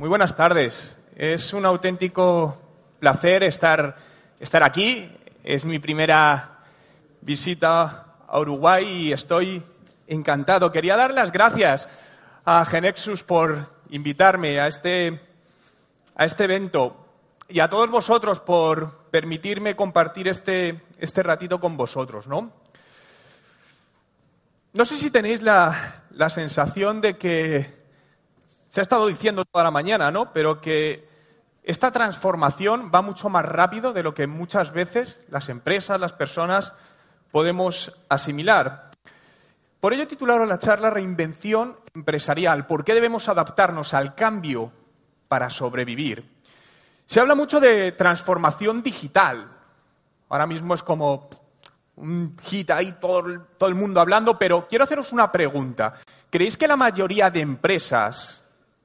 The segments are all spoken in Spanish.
muy buenas tardes. Es un auténtico placer estar, estar aquí. Es mi primera visita a Uruguay y estoy encantado. Quería dar las gracias a Genexus por invitarme a este, a este evento y a todos vosotros por permitirme compartir este, este ratito con vosotros, ¿no? No sé si tenéis la, la sensación de que se ha estado diciendo toda la mañana, ¿no? Pero que esta transformación va mucho más rápido de lo que muchas veces las empresas, las personas podemos asimilar. Por ello he titulado la charla Reinvención empresarial. ¿Por qué debemos adaptarnos al cambio para sobrevivir? Se habla mucho de transformación digital. Ahora mismo es como un hit ahí, todo el mundo hablando, pero quiero haceros una pregunta. ¿Creéis que la mayoría de empresas,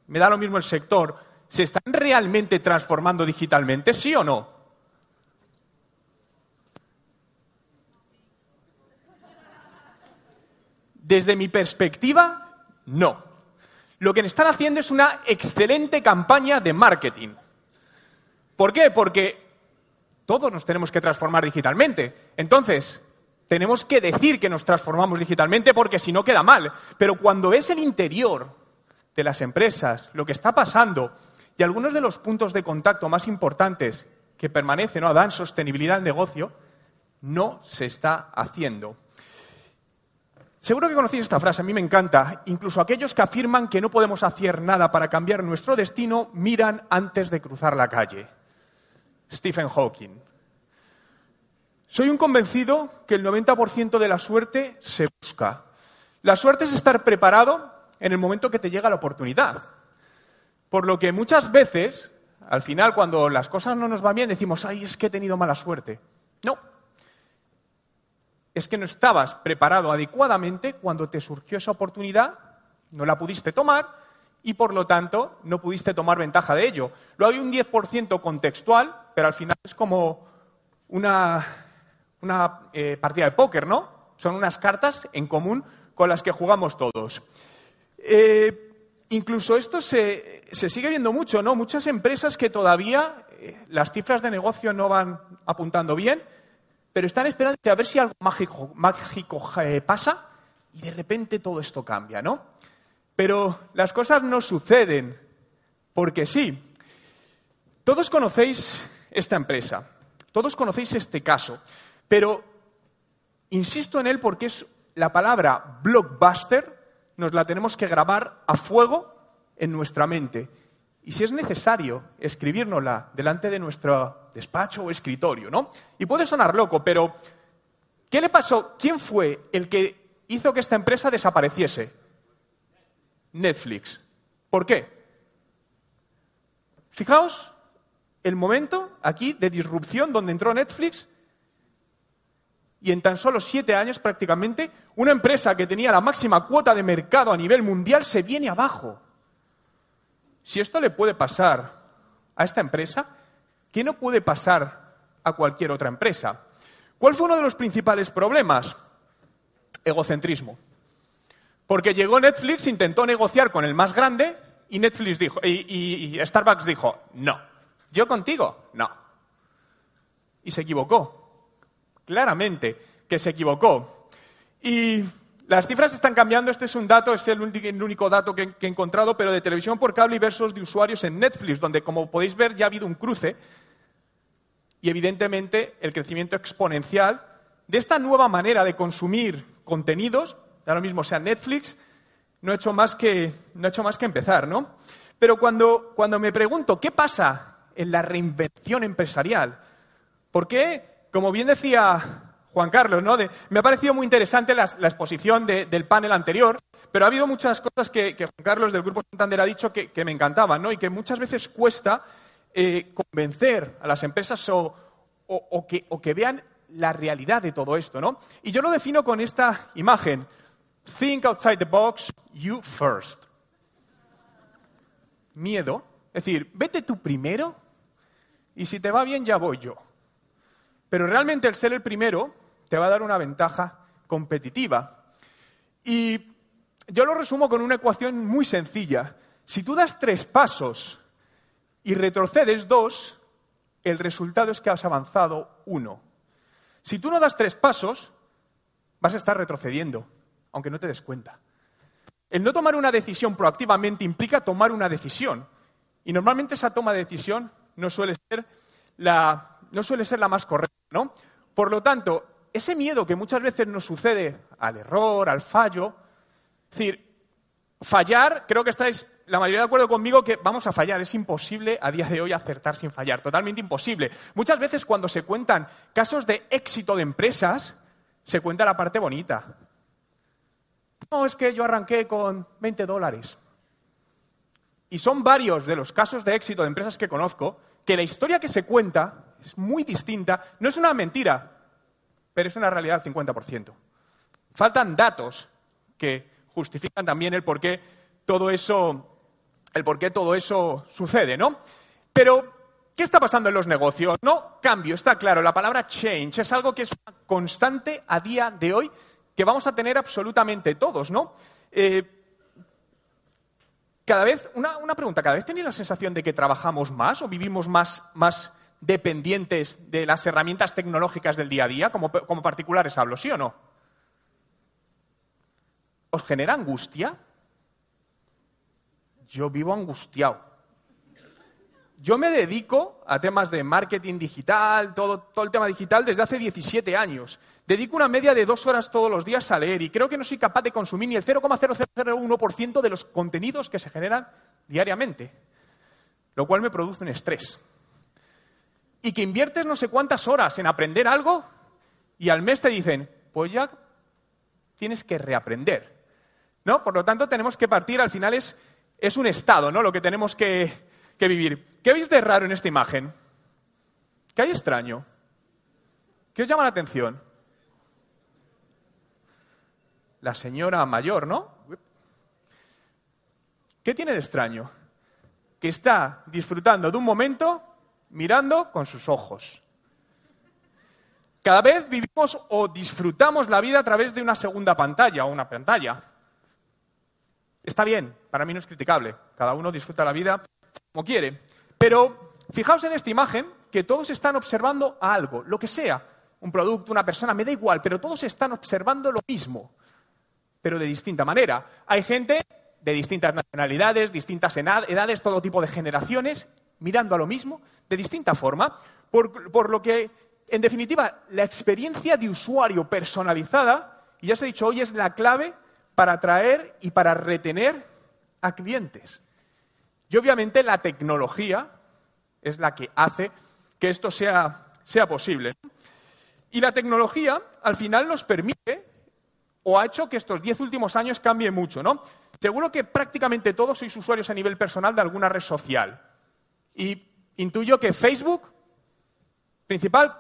me da lo mismo el sector, se están realmente transformando digitalmente? ¿Sí o no? Desde mi perspectiva, no. Lo que están haciendo es una excelente campaña de marketing. ¿Por qué? Porque todos nos tenemos que transformar digitalmente. Entonces, tenemos que decir que nos transformamos digitalmente porque si no queda mal. Pero cuando es el interior de las empresas, lo que está pasando y algunos de los puntos de contacto más importantes que permanecen o dan sostenibilidad al negocio, no se está haciendo. Seguro que conocéis esta frase, a mí me encanta. Incluso aquellos que afirman que no podemos hacer nada para cambiar nuestro destino miran antes de cruzar la calle. Stephen Hawking. Soy un convencido que el 90% de la suerte se busca. La suerte es estar preparado en el momento que te llega la oportunidad. Por lo que muchas veces, al final, cuando las cosas no nos van bien, decimos, ay, es que he tenido mala suerte. No. Es que no estabas preparado adecuadamente cuando te surgió esa oportunidad, no la pudiste tomar y por lo tanto no pudiste tomar ventaja de ello. Luego hay un 10% contextual, pero al final es como una, eh, partida de póker, ¿no? Son unas cartas en común con las que jugamos todos. Eh, incluso esto se, sigue viendo mucho, ¿no? Muchas empresas que todavía eh, las cifras de negocio no van apuntando bien, pero están esperando a ver si algo mágico, mágico pasa y de repente todo esto cambia, ¿no? Pero las cosas no suceden porque sí. Todos conocéis esta empresa, todos conocéis este caso, pero insisto en él porque es la palabra blockbuster, nos la tenemos que grabar a fuego en nuestra mente. Y si es necesario, escribírnosla delante de nuestro despacho o escritorio, ¿no? Y puede sonar loco, pero ¿qué le pasó? ¿Quién fue el que hizo que esta empresa desapareciese? Netflix. ¿Por qué? Fijaos el momento aquí de disrupción donde entró Netflix y en tan solo siete años prácticamente una empresa que tenía la máxima cuota de mercado a nivel mundial se viene abajo. Si esto le puede pasar a esta empresa, ¿qué no puede pasar a cualquier otra empresa? ¿Cuál fue uno de los principales problemas? Egocentrismo. Porque llegó Netflix, intentó negociar con el más grande y Netflix dijo, y, Starbucks dijo, no. Yo contigo, no. Y se equivocó. Claramente que se equivocó. Y las cifras están cambiando. Este es un dato, es el, único dato que, he encontrado, pero de televisión por cable y versos de usuarios en Netflix, donde, como podéis ver, ya ha habido un cruce. Y evidentemente el crecimiento exponencial de esta nueva manera de consumir contenidos ahora mismo sea Netflix, no he hecho más que, no he hecho más que empezar, ¿no? Pero cuando, cuando me pregunto qué pasa en la reinvención empresarial, ¿por qué, como bien decía Juan Carlos, ¿no? me ha parecido muy interesante la, exposición del panel anterior, pero ha habido muchas cosas que, Juan Carlos del Grupo Santander ha dicho que, me encantaban, ¿no? Y que muchas veces cuesta eh, convencer a las empresas o, que, o que vean la realidad de todo esto, ¿no? Y yo lo defino con esta imagen. Think outside the box, you first. Miedo. Es decir, vete tú primero y si te va bien ya voy yo. Pero realmente el ser el primero te va a dar una ventaja competitiva. Y yo lo resumo con una ecuación muy sencilla. Si tú das tres pasos y retrocedes dos, el resultado es que has avanzado uno. Si tú no das tres pasos, vas a estar retrocediendo, aunque no te des cuenta. El no tomar una decisión proactivamente implica tomar una decisión. Y normalmente esa toma de decisión no suele ser la, no suele ser la más correcta, ¿no? Por lo tanto, ese miedo que muchas veces nos sucede al error, al fallo, es decir, fallar, creo que estáis la mayoría de acuerdo conmigo que vamos a fallar. Es imposible a día de hoy acertar sin fallar, totalmente imposible. Muchas veces cuando se cuentan casos de éxito de empresas, se cuenta la parte bonita. No, es que yo arranqué con 20 dólares. Y son varios de los casos de éxito de empresas que conozco que la historia que se cuenta es muy distinta. No es una mentira, pero es una realidad al 50%. Faltan datos que justifican también el por qué todo eso, el por qué todo eso sucede, ¿no? Pero, ¿qué está pasando en los negocios? No, cambio, está claro. La palabra change es algo que es constante a día de hoy que vamos a tener absolutamente todos, ¿no? Eh, cada vez, una, pregunta, ¿cada vez tenéis la sensación de que trabajamos más o vivimos más, más dependientes de las herramientas tecnológicas del día a día, como, como particulares hablo, ¿sí o no? ¿Os genera angustia? Yo vivo angustiado. Yo me dedico a temas de marketing digital, todo, todo, el tema digital, desde hace 17 años. Dedico una media de dos horas todos los días a leer y creo que no soy capaz de consumir ni el 0,0001% de los contenidos que se generan diariamente, lo cual me produce un estrés y que inviertes no sé cuántas horas en aprender algo y al mes te dicen, pues ya tienes que reaprender. ¿No? Por lo tanto, tenemos que partir, al final es, es un estado, ¿no? Lo que tenemos que, que vivir. ¿Qué veis de raro en esta imagen? ¿Qué hay extraño? ¿Qué os llama la atención? La señora mayor, ¿no? ¿Qué tiene de extraño? Que está disfrutando de un momento mirando con sus ojos. Cada vez vivimos o disfrutamos la vida a través de una segunda pantalla o una pantalla. Está bien, para mí no es criticable. Cada uno disfruta la vida como quiere. Pero fijaos en esta imagen que todos están observando algo, lo que sea, un producto, una persona, me da igual, pero todos están observando lo mismo, pero de distinta manera. Hay gente de distintas nacionalidades, distintas edades, todo tipo de generaciones, mirando a lo mismo de distinta forma, por, lo que, en definitiva, la experiencia de usuario personalizada, y ya se ha dicho hoy, es la clave para atraer y para retener a clientes. Y obviamente la tecnología es la que hace que esto sea, sea posible. Y la tecnología al final nos permite o ha hecho que estos diez últimos años cambie mucho, ¿no? Seguro que prácticamente todos sois usuarios a nivel personal de alguna red social. Y intuyo que Facebook, principal,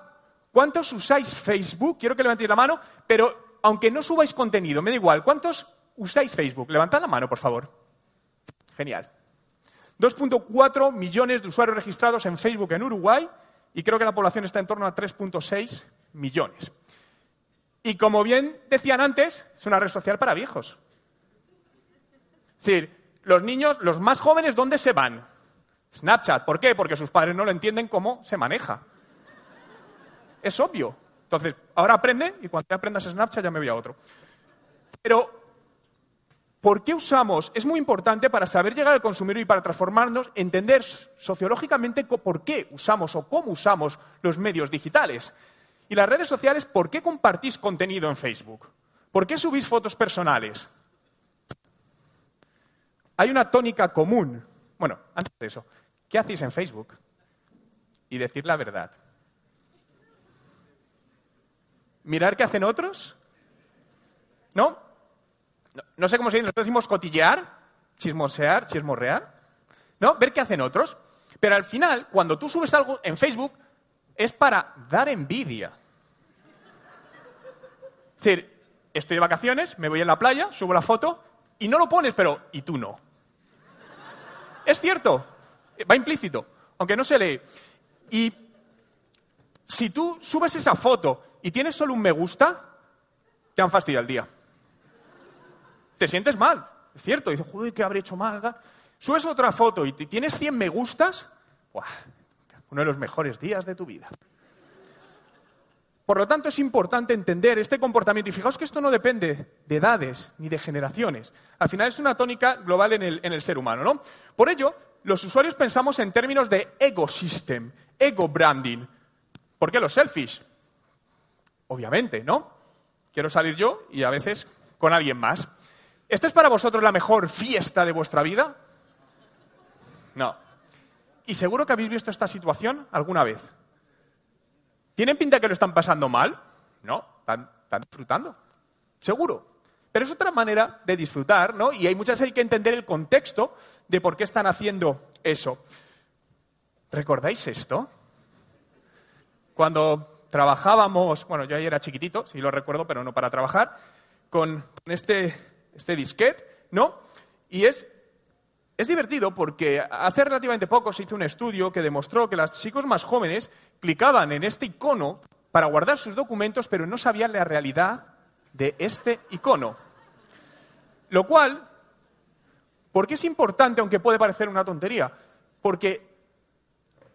¿cuántos usáis Facebook? Quiero que levantéis la mano, pero aunque no subáis contenido, me da igual, ¿cuántos usáis Facebook? Levantad la mano, por favor. Genial. 2.4 millones de usuarios registrados en Facebook en Uruguay y creo que la población está en torno a 3.6 millones. Y como bien decían antes, es una red social para viejos. Es decir, los niños, los más jóvenes, ¿dónde se van? Snapchat. ¿Por qué? Porque sus padres no lo entienden cómo se maneja. Es obvio. Entonces, ahora aprende y cuando te aprendas Snapchat ya me voy a otro. Pero, ¿por qué usamos? Es muy importante para saber llegar al consumidor y para transformarnos, entender sociológicamente por qué usamos o cómo usamos los medios digitales. Y las redes sociales, ¿por qué compartís contenido en Facebook? ¿Por qué subís fotos personales? Hay una tónica común. Bueno, antes de eso, ¿Qué hacéis en Facebook? Y decir la verdad. mirar qué hacen otros. ¿No? No, sé cómo se dice, nosotros decimos cotillear, chismosear, chismorrear. ¿No? Ver qué hacen otros. Pero al final, cuando tú subes algo en Facebook, es para dar envidia. Es decir, estoy de vacaciones, me voy a la playa, subo la foto y no lo pones, pero ¿y tú no? Es cierto, va implícito, aunque no se lee. Y si tú subes esa foto y tienes solo un me gusta, te han fastidiado el día. Te sientes mal, es cierto. Dices, joder, ¿qué habré hecho mal? Subes otra foto y tienes 100 me gustas, uno de los mejores días de tu vida. Por lo tanto, es importante entender este comportamiento. Y fijaos que esto no depende de edades ni de generaciones. Al final es una tónica global en el ser humano, ¿no? Por ello, los usuarios pensamos en términos de ecosystem, ego branding. ¿Por qué los selfies? Obviamente, ¿no? Quiero salir yo y a veces con alguien más. ¿Esta es para vosotros la mejor fiesta de vuestra vida? No. Y seguro que habéis visto esta situación alguna vez. ¿Tienen pinta que lo están pasando mal? No, están, disfrutando. Seguro. Pero es otra manera de disfrutar, ¿no? Y hay muchas hay que entender el contexto de por qué están haciendo eso. ¿Recordáis esto? Cuando trabajábamos, bueno, yo ahí era chiquitito, sí lo recuerdo, pero no para trabajar, con este, este disquete, ¿no? Y es es divertido porque hace relativamente poco se hizo un estudio que demostró que los chicos más jóvenes clicaban en este icono para guardar sus documentos, pero no sabían la realidad de este icono. Lo cual, ¿por qué es importante, aunque puede parecer una tontería? Porque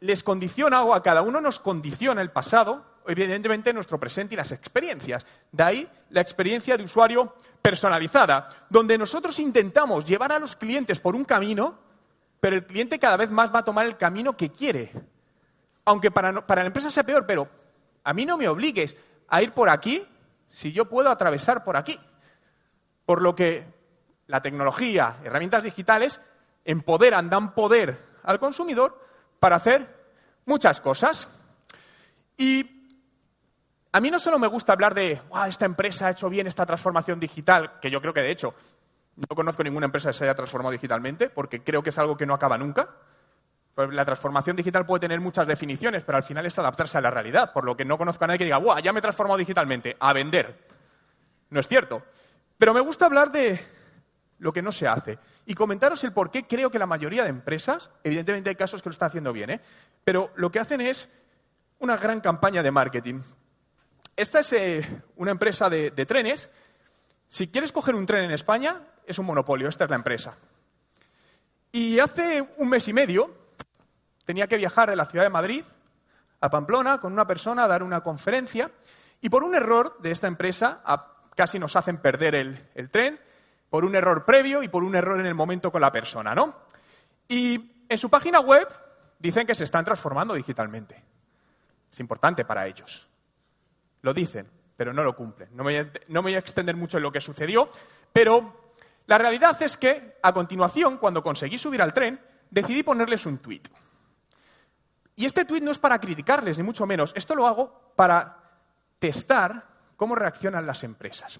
les condiciona o a cada uno nos condiciona el pasado, evidentemente nuestro presente y las experiencias. De ahí la experiencia de usuario personalizada, donde nosotros intentamos llevar a los clientes por un camino, pero el cliente cada vez más va a tomar el camino que quiere. Aunque para, para la empresa sea peor, pero a mí no me obligues a ir por aquí si yo puedo atravesar por aquí. Por lo que la tecnología, herramientas digitales, empoderan, dan poder al consumidor para hacer muchas cosas. Y a mí no solo me gusta hablar de, esta empresa ha hecho bien esta transformación digital, que yo creo que de hecho no conozco ninguna empresa que se haya transformado digitalmente, porque creo que es algo que no acaba nunca. La transformación digital puede tener muchas definiciones, pero al final es adaptarse a la realidad, por lo que no conozco a nadie que diga, ¡guau! Ya me he transformado digitalmente, a vender. No es cierto. Pero me gusta hablar de lo que no se hace y comentaros el por qué creo que la mayoría de empresas, evidentemente hay casos que lo están haciendo bien, ¿eh? pero lo que hacen es una gran campaña de marketing. Esta es eh, una empresa de, trenes. Si quieres coger un tren en España, es un monopolio, esta es la empresa. Y hace un mes y medio tenía que viajar de la ciudad de Madrid a Pamplona con una persona a dar una conferencia y por un error de esta empresa casi nos hacen perder el, tren, por un error previo y por un error en el momento con la persona, ¿no? Y en su página web dicen que se están transformando digitalmente. Es importante para ellos. Lo dicen, pero no lo cumplen. No me, voy a, extender mucho en lo que sucedió, pero la realidad es que, a continuación, cuando conseguí subir al tren, decidí ponerles un tuit. Y este tuit no es para criticarles, ni mucho menos. Esto lo hago para testar cómo reaccionan las empresas.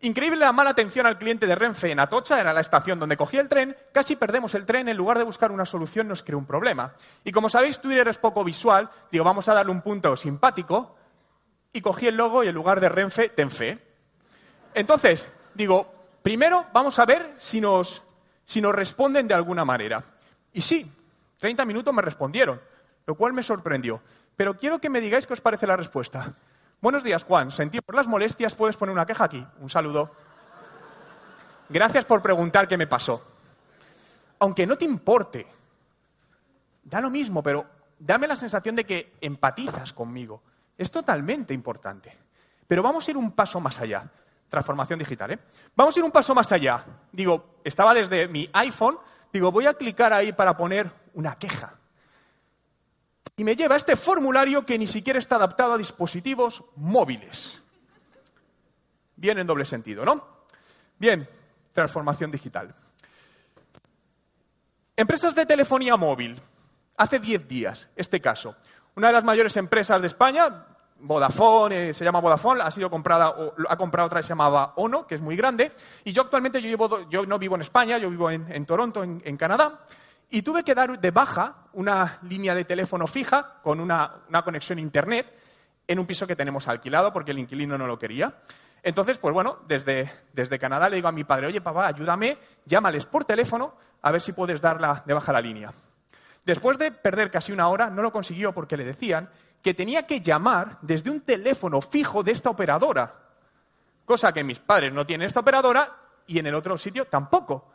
Increíble la mala atención al cliente de Renfe en Atocha, era la estación donde cogí el tren, casi perdemos el tren, en lugar de buscar una solución nos creó un problema. Y como sabéis, Twitter es poco visual, digo, vamos a darle un punto simpático, y cogí el logo y en lugar de Renfe, Tenfe. Entonces, digo, primero vamos a ver si nos, si nos responden de alguna manera. Y sí, 30 minutos me respondieron, lo cual me sorprendió. Pero quiero que me digáis qué os parece la respuesta. Buenos días, Juan. Sentí por las molestias, puedes poner una queja aquí. Un saludo. Gracias por preguntar qué me pasó. Aunque no te importe, da lo mismo, pero dame la sensación de que empatizas conmigo. Es totalmente importante. Pero vamos a ir un paso más allá. Transformación digital, ¿eh? Vamos a ir un paso más allá. Digo, estaba desde mi iPhone, digo, voy a clicar ahí para poner una queja. Y me lleva a este formulario que ni siquiera está adaptado a dispositivos móviles. Bien en doble sentido, ¿no? Bien, transformación digital. Empresas de telefonía móvil. Hace 10 días, este caso una de las mayores empresas de España, Vodafone, eh, se llama Vodafone, ha sido comprada, o ha comprado otra que se llamaba Ono, que es muy grande. Y yo actualmente yo, llevo, yo no vivo en España, yo vivo en, Toronto, en, Canadá. Y tuve que dar de baja una línea de teléfono fija con una, conexión a Internet en un piso que tenemos alquilado porque el inquilino no lo quería. Entonces, pues bueno, desde, desde Canadá le digo a mi padre, oye papá, ayúdame, llámales por teléfono a ver si puedes dar de baja la línea. Después de perder casi una hora, no lo consiguió porque le decían que tenía que llamar desde un teléfono fijo de esta operadora, cosa que mis padres no tienen esta operadora y en el otro sitio tampoco.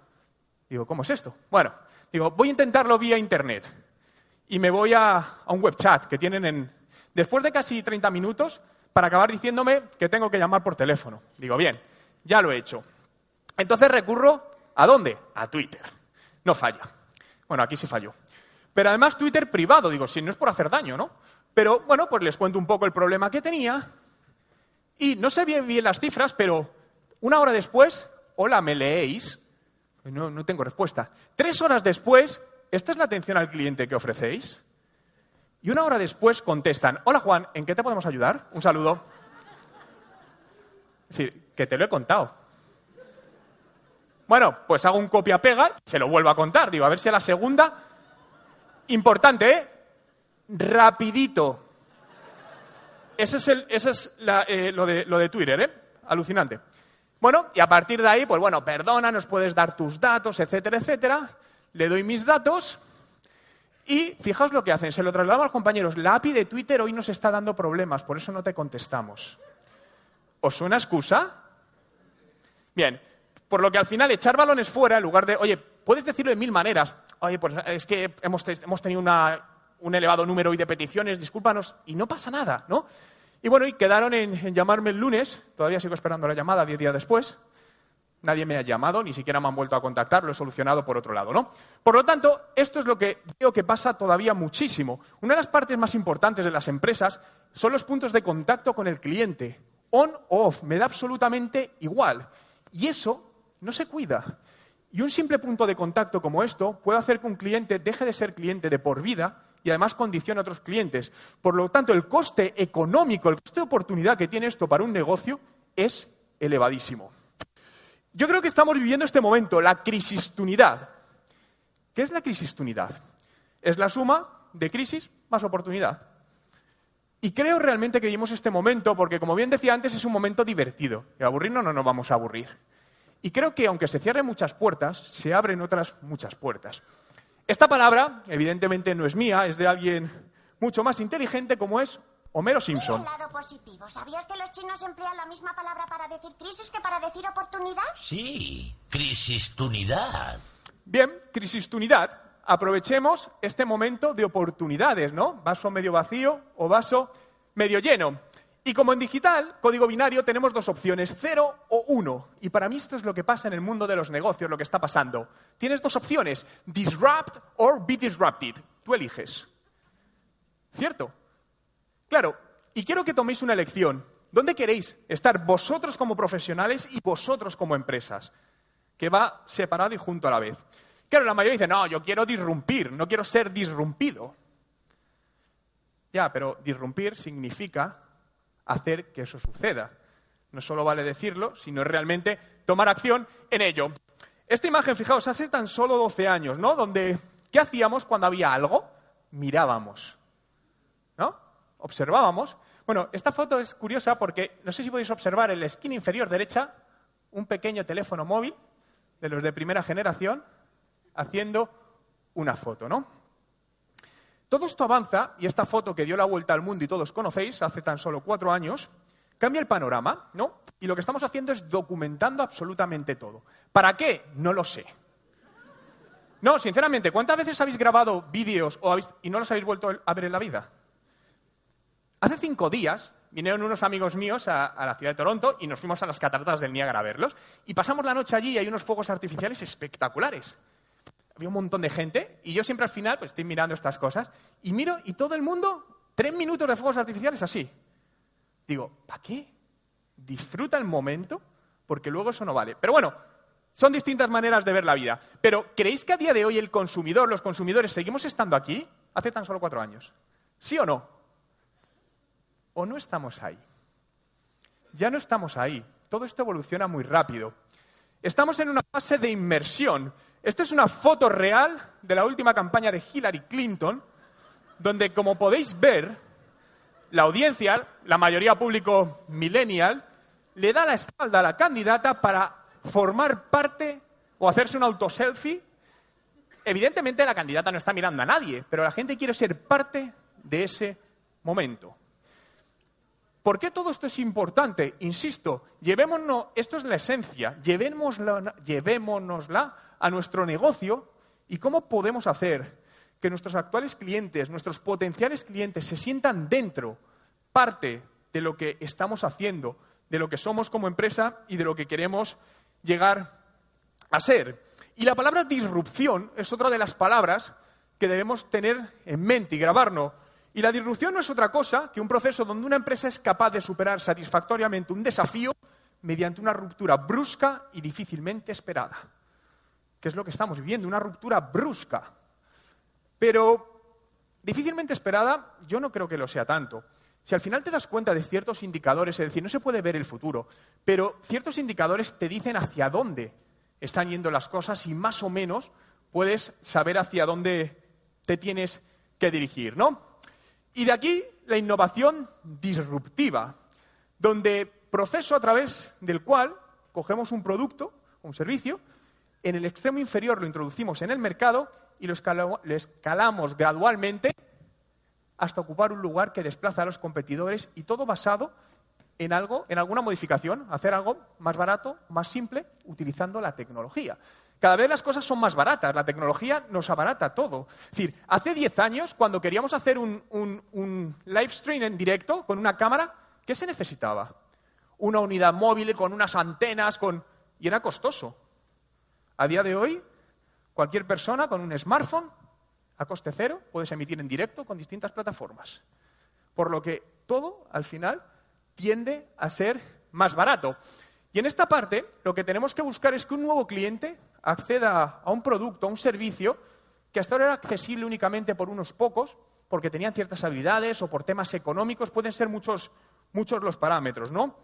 Digo, ¿cómo es esto? Bueno, digo, voy a intentarlo vía Internet y me voy a, un web chat que tienen en... Después de casi 30 minutos, para acabar diciéndome que tengo que llamar por teléfono. Digo, bien, ya lo he hecho. Entonces recurro a dónde? A Twitter. No falla. Bueno, aquí sí falló. Pero además Twitter privado, digo, si no es por hacer daño, ¿no? Pero bueno, pues les cuento un poco el problema que tenía. Y no sé bien las cifras, pero una hora después, hola, ¿me leéis? No, no tengo respuesta. Tres horas después, ¿esta es la atención al cliente que ofrecéis? Y una hora después contestan, hola Juan, ¿en qué te podemos ayudar? Un saludo. Es decir, que te lo he contado. Bueno, pues hago un copia-pega, se lo vuelvo a contar. Digo, a ver si a la segunda Importante, ¿eh? Rapidito. Ese es, el, ese es eh, lo, de, lo de Twitter, ¿eh? Alucinante. Bueno, y a partir de ahí, pues bueno, perdona, nos puedes dar tus datos, etcétera, etcétera. Le doy mis datos y fijaos lo que hacen. Se lo trasladamos a los compañeros. La API de Twitter hoy nos está dando problemas, por eso no te contestamos. ¿Os suena excusa? Bien, por lo que al final echar balones fuera, en lugar de, oye, puedes decirlo de mil maneras, oye, pues es que hemos, tenido un elevado número hoy de peticiones, discúlpanos, y no pasa nada, ¿no? Y bueno, y quedaron en, llamarme el lunes, todavía sigo esperando la llamada diez días después, nadie me ha llamado, ni siquiera me han vuelto a contactar, lo he solucionado por otro lado, ¿no? Por lo tanto, esto es lo que veo que pasa todavía muchísimo. Una de las partes más importantes de las empresas son los puntos de contacto con el cliente. On o off, me da absolutamente igual. Y eso no se cuida. Y un simple punto de contacto como esto puede hacer que un cliente deje de ser cliente de por vida y además condicione a otros clientes. Por lo tanto, el coste económico, el coste de oportunidad que tiene esto para un negocio es elevadísimo. Yo creo que estamos viviendo este momento, la crisistunidad. ¿Qué es la crisistunidad? Es la suma de crisis más oportunidad. Y creo realmente que vivimos este momento porque, como bien decía antes, es un momento divertido. Y aburrirnos no nos vamos a aburrir. Y creo que aunque se cierren muchas puertas, se abren otras muchas puertas. Esta palabra, evidentemente, no es mía, es de alguien mucho más inteligente como es Homero Simpson. lado positivo. ¿Sabías que los chinos emplean la misma palabra para decir crisis que para decir oportunidad? Sí, crisistunidad. Bien, crisistunidad. Aprovechemos este momento de oportunidades, ¿no? Vaso medio vacío o vaso medio lleno. Y como en digital, código binario, tenemos dos opciones, cero o uno. Y para mí esto es lo que pasa en el mundo de los negocios, lo que está pasando. Tienes dos opciones, disrupt or be disrupted. Tú eliges. ¿Cierto? Claro, y quiero que toméis una elección. ¿Dónde queréis estar vosotros como profesionales y vosotros como empresas? Que va separado y junto a la vez. Claro, la mayoría dice, no, yo quiero disrumpir, no quiero ser disrumpido. Ya, pero disrumpir significa hacer que eso suceda. No solo vale decirlo, sino realmente tomar acción en ello. Esta imagen, fijaos, hace tan solo 12 años, ¿no? Donde, ¿qué hacíamos cuando había algo? Mirábamos, ¿no? Observábamos. Bueno, esta foto es curiosa porque no sé si podéis observar en la esquina inferior derecha un pequeño teléfono móvil de los de primera generación haciendo una foto, ¿no? Todo esto avanza, y esta foto que dio la vuelta al mundo y todos conocéis, hace tan solo cuatro años, cambia el panorama, ¿no? Y lo que estamos haciendo es documentando absolutamente todo. ¿Para qué? No lo sé. No, sinceramente, ¿cuántas veces habéis grabado vídeos y no los habéis vuelto a ver en la vida? Hace cinco días vinieron unos amigos míos a, a, la ciudad de Toronto y nos fuimos a las cataratas del Niágara a verlos. Y pasamos la noche allí y hay unos fuegos artificiales espectaculares había un montón de gente y yo siempre al final pues estoy mirando estas cosas y miro y todo el mundo, tres minutos de fuegos artificiales así. Digo, ¿para qué? Disfruta el momento porque luego eso no vale. Pero bueno, son distintas maneras de ver la vida. Pero ¿creéis que a día de hoy el consumidor, los consumidores, seguimos estando aquí? Hace tan solo cuatro años. ¿Sí o no? o no estamos ahí. Ya no estamos ahí. Todo esto evoluciona muy rápido. Estamos en una fase de inmersión. Esta es una foto real de la última campaña de Hillary Clinton, donde, como podéis ver, la audiencia, la mayoría público millennial, le da la espalda a la candidata para formar parte o hacerse un autoselfie. Evidentemente la candidata no está mirando a nadie, pero la gente quiere ser parte de ese momento. ¿Por qué todo esto es importante? Insisto, llevémonos, esto es la esencia, llevémonosla, llevémonosla a nuestro negocio y cómo podemos hacer que nuestros actuales clientes, nuestros potenciales clientes se sientan dentro, parte de lo que estamos haciendo, de lo que somos como empresa y de lo que queremos llegar a ser. Y la palabra disrupción es otra de las palabras que debemos tener en mente y grabarnos. Y la disrupción no es otra cosa que un proceso donde una empresa es capaz de superar satisfactoriamente un desafío mediante una ruptura brusca y difícilmente esperada. Que es lo que estamos viviendo, una ruptura brusca. Pero difícilmente esperada, yo no creo que lo sea tanto. Si al final te das cuenta de ciertos indicadores, es decir, no se puede ver el futuro, pero ciertos indicadores te dicen hacia dónde están yendo las cosas y más o menos puedes saber hacia dónde te tienes que dirigir, ¿no? Y de aquí la innovación disruptiva, donde proceso a través del cual cogemos un producto, un servicio, en el extremo inferior lo introducimos en el mercado y lo, escalamos gradualmente hasta ocupar un lugar que desplaza a los competidores y todo basado en algo, en alguna modificación, hacer algo más barato, más simple, utilizando la tecnología. Cada vez las cosas son más baratas, la tecnología nos abarata todo. Es decir, hace 10 años, cuando queríamos hacer un, live stream en directo con una cámara, ¿qué se necesitaba? Una unidad móvil con unas antenas, con... y era costoso. A día de hoy, cualquier persona con un smartphone a coste cero, puedes emitir en directo con distintas plataformas. Por lo que todo, al final, tiende a ser más barato. Y en esta parte, lo que tenemos que buscar es que un nuevo cliente acceda a un producto, a un servicio, que hasta ahora era accesible únicamente por unos pocos, porque tenían ciertas habilidades o por temas económicos, pueden ser muchos, muchos los parámetros, ¿no?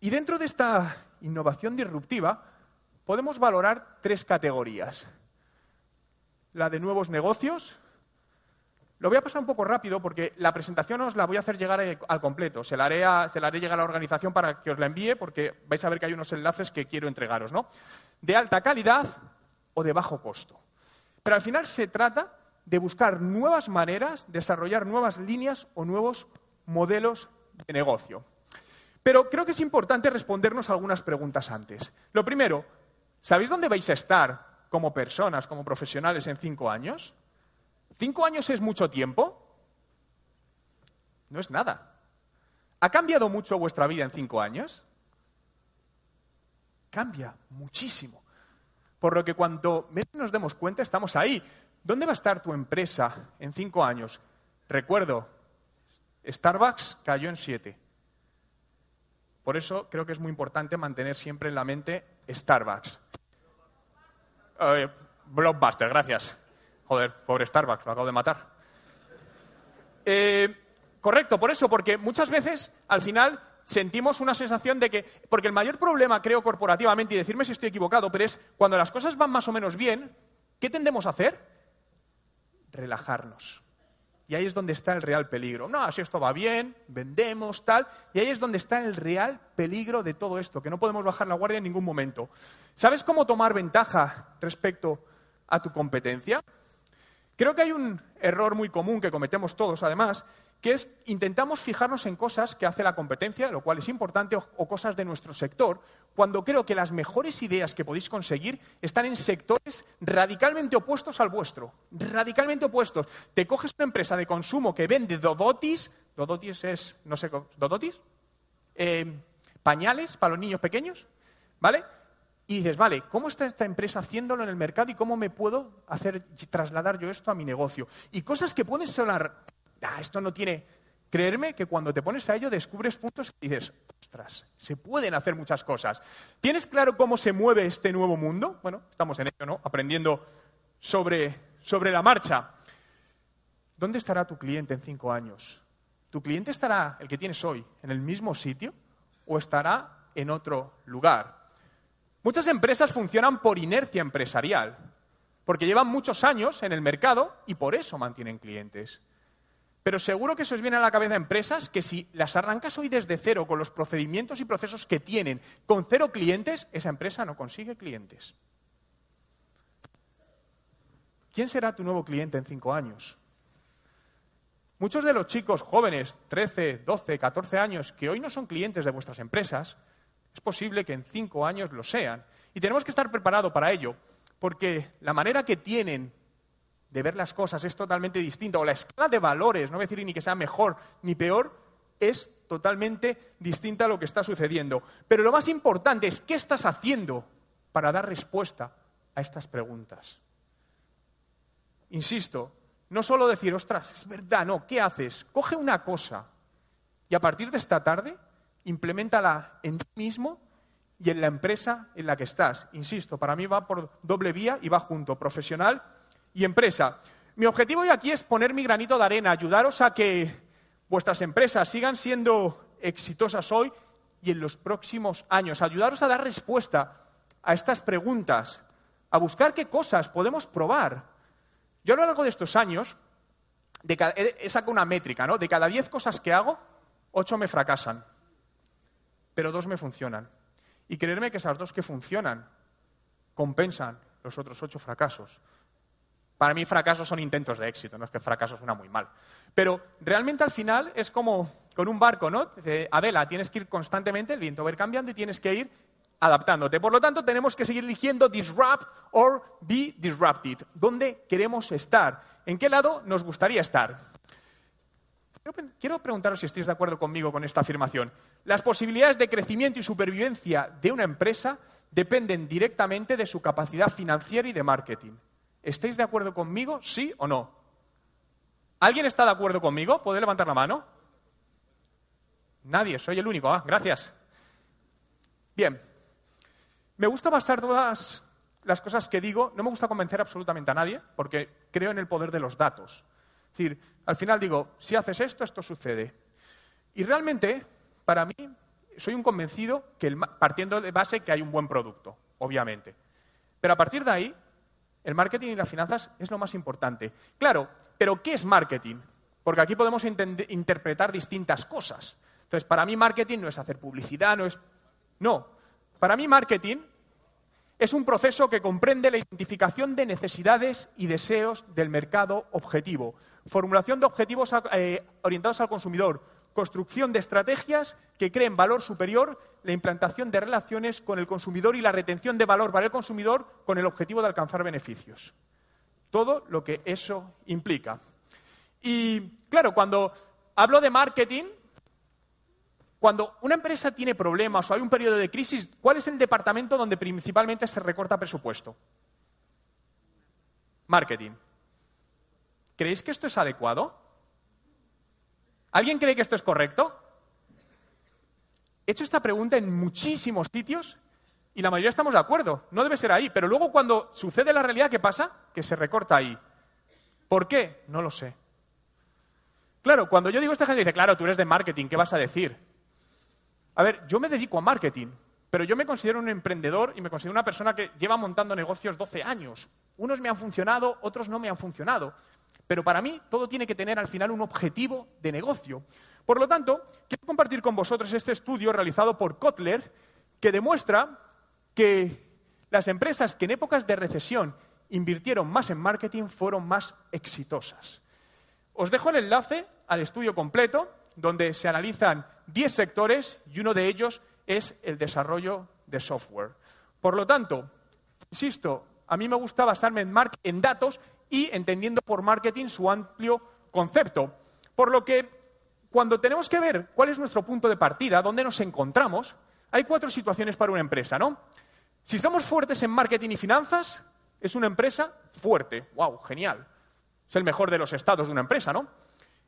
Y dentro de esta innovación disruptiva, podemos valorar tres categorías la de nuevos negocios. Lo voy a pasar un poco rápido porque la presentación os la voy a hacer llegar eh, al completo. Se la, haré se la haré llegar a la organización para que os la envíe porque vais a ver que hay unos enlaces que quiero entregaros, ¿no? De alta calidad o de bajo costo. Pero al final se trata de buscar nuevas maneras, desarrollar nuevas líneas o nuevos modelos de negocio. Pero creo que es importante respondernos algunas preguntas antes. Lo primero, ¿sabéis dónde vais a estar como personas, como profesionales en cinco años? ¿Cinco años es mucho tiempo? No es nada. ¿Ha cambiado mucho vuestra vida en cinco años? Cambia muchísimo. Por lo que cuanto menos nos demos cuenta, estamos ahí. ¿Dónde va a estar tu empresa en cinco años? Recuerdo, Starbucks cayó en siete. Por eso creo que es muy importante mantener siempre en la mente Starbucks. Eh, blockbuster, gracias. Joder, pobre Starbucks, lo acabo de matar. Eh, correcto, por eso, porque muchas veces al final sentimos una sensación de que, porque el mayor problema, creo, corporativamente, y decirme si estoy equivocado, pero es cuando las cosas van más o menos bien, ¿qué tendemos a hacer? Relajarnos. Y ahí es donde está el real peligro. No, si esto va bien, vendemos, tal. Y ahí es donde está el real peligro de todo esto, que no podemos bajar la guardia en ningún momento. ¿Sabes cómo tomar ventaja respecto a tu competencia? Creo que hay un error muy común que cometemos todos, además, que es intentamos fijarnos en cosas que hace la competencia, lo cual es importante, o, cosas de nuestro sector, cuando creo que las mejores ideas que podéis conseguir están en sectores radicalmente opuestos al vuestro. Radicalmente opuestos. Te coges una empresa de consumo que vende Dodotis, Dodotis es, no sé, Dodotis, eh, pañales para los niños pequeños, ¿vale? Y dices, vale, ¿cómo está esta empresa haciéndolo en el mercado y cómo me puedo hacer trasladar yo esto a mi negocio? Y cosas que pueden sonar ah, esto no tiene... Creerme que cuando te pones a ello descubres puntos y dices, ostras, se pueden hacer muchas cosas. ¿Tienes claro cómo se mueve este nuevo mundo? Bueno, estamos en ello, ¿no? Aprendiendo sobre, sobre la marcha. ¿Dónde estará tu cliente en cinco años? ¿tu cliente estará, el que tienes hoy, en el mismo sitio o estará en otro lugar? Muchas empresas funcionan por inercia empresarial, porque llevan muchos años en el mercado y por eso mantienen clientes. Pero seguro que se os viene a la cabeza empresas que si las arrancas hoy desde cero con los procedimientos y procesos que tienen, con cero clientes, esa empresa no consigue clientes. ¿Quién será tu nuevo cliente en cinco años? Muchos de los chicos jóvenes, 13, 12, 14 años, que hoy no son clientes de vuestras empresas, es posible que en cinco años lo sean. Y tenemos que estar preparados para ello, porque la manera que tienen de ver las cosas es totalmente distinta, o la escala de valores, no voy a decir ni que sea mejor ni peor, es totalmente distinta a lo que está sucediendo. Pero lo más importante es qué estás haciendo para dar respuesta a estas preguntas. Insisto, no solo decir, ostras, es verdad, no, ¿qué haces? Coge una cosa y a partir de esta tarde implementala en ti mismo y en la empresa en la que estás. Insisto, para mí va por doble vía y va junto, profesional y empresa. Mi objetivo hoy aquí es poner mi granito de arena, ayudaros a que vuestras empresas sigan siendo exitosas hoy y en los próximos años, ayudaros a dar respuesta a estas preguntas, a buscar qué cosas podemos probar. Yo a lo largo de estos años he sacado una métrica, ¿no? De cada diez cosas que hago, ocho me fracasan, pero dos me funcionan. Y creerme que esas dos que funcionan compensan los otros ocho fracasos. Para mí fracasos son intentos de éxito, no es que fracaso suena muy mal. Pero realmente al final es como con un barco, ¿no? A vela, tienes que ir constantemente, el viento va a ir cambiando y tienes que ir adaptándote. Por lo tanto, tenemos que seguir eligiendo disrupt or be disrupted. ¿Dónde queremos estar? ¿En qué lado nos gustaría estar? Quiero preguntaros si estáis de acuerdo conmigo con esta afirmación. Las posibilidades de crecimiento y supervivencia de una empresa dependen directamente de su capacidad financiera y de marketing. ¿Estáis de acuerdo conmigo, sí o no? ¿Alguien está de acuerdo conmigo? ¿Puede levantar la mano? Nadie, soy el único. Ah, gracias. Bien. Me gusta basar todas las cosas que digo, no me gusta convencer absolutamente a nadie, porque creo en el poder de los datos. Es decir, al final digo, si haces esto, esto sucede. Y realmente, para mí, soy un convencido que partiendo de base que hay un buen producto, obviamente. Pero a partir de ahí, el marketing y las finanzas es lo más importante. Claro, pero ¿qué es marketing? Porque aquí podemos interpretar distintas cosas. Entonces, para mí marketing no es hacer publicidad, no es... No, para mí marketing es un proceso que comprende la identificación de necesidades y deseos del mercado objetivo, formulación de objetivos eh, orientados al consumidor, construcción de estrategias que creen valor superior, la implantación de relaciones con el consumidor y la retención de valor para el consumidor con el objetivo de alcanzar beneficios. Todo lo que eso implica. Y claro, cuando hablo de marketing, cuando una empresa tiene problemas o hay un periodo de crisis, ¿cuál es el departamento donde principalmente se recorta presupuesto? Marketing. ¿Creéis que esto es adecuado? ¿Alguien cree que esto es correcto? He hecho esta pregunta en muchísimos sitios y la mayoría estamos de acuerdo. No debe ser ahí. Pero luego cuando sucede la realidad, ¿qué pasa? Que se recorta ahí. ¿Por qué? No lo sé. Claro, cuando yo digo esta gente dice, claro, tú eres de marketing, ¿qué vas a decir? A ver, yo me dedico a marketing, pero yo me considero un emprendedor y me considero una persona que lleva montando negocios 12 años. Unos me han funcionado, otros no me han funcionado. Pero para mí todo tiene que tener al final un objetivo de negocio. Por lo tanto, quiero compartir con vosotros este estudio realizado por Kotler que demuestra que las empresas que en épocas de recesión invirtieron más en marketing fueron más exitosas. Os dejo el enlace al estudio completo, donde se analizan 10 sectores y uno de ellos es el desarrollo de software. Por lo tanto, insisto, a mí me gusta basarme en, en datos y entendiendo por marketing su amplio concepto. Por lo que, cuando tenemos que ver cuál es nuestro punto de partida, dónde nos encontramos, hay cuatro situaciones para una empresa, ¿no? Si somos fuertes en marketing y finanzas, es una empresa fuerte. ¡Wow! Genial. Es el mejor de los estados de una empresa, ¿no?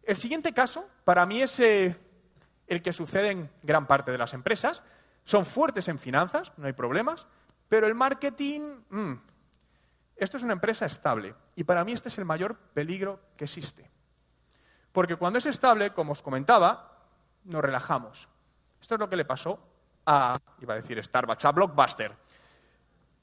El siguiente caso, para mí, es eh, el que sucede en gran parte de las empresas. Son fuertes en finanzas, no hay problemas, pero el marketing, mm, esto es una empresa estable y para mí este es el mayor peligro que existe. Porque cuando es estable, como os comentaba, nos relajamos. Esto es lo que le pasó a, iba a decir Starbucks, a Blockbuster.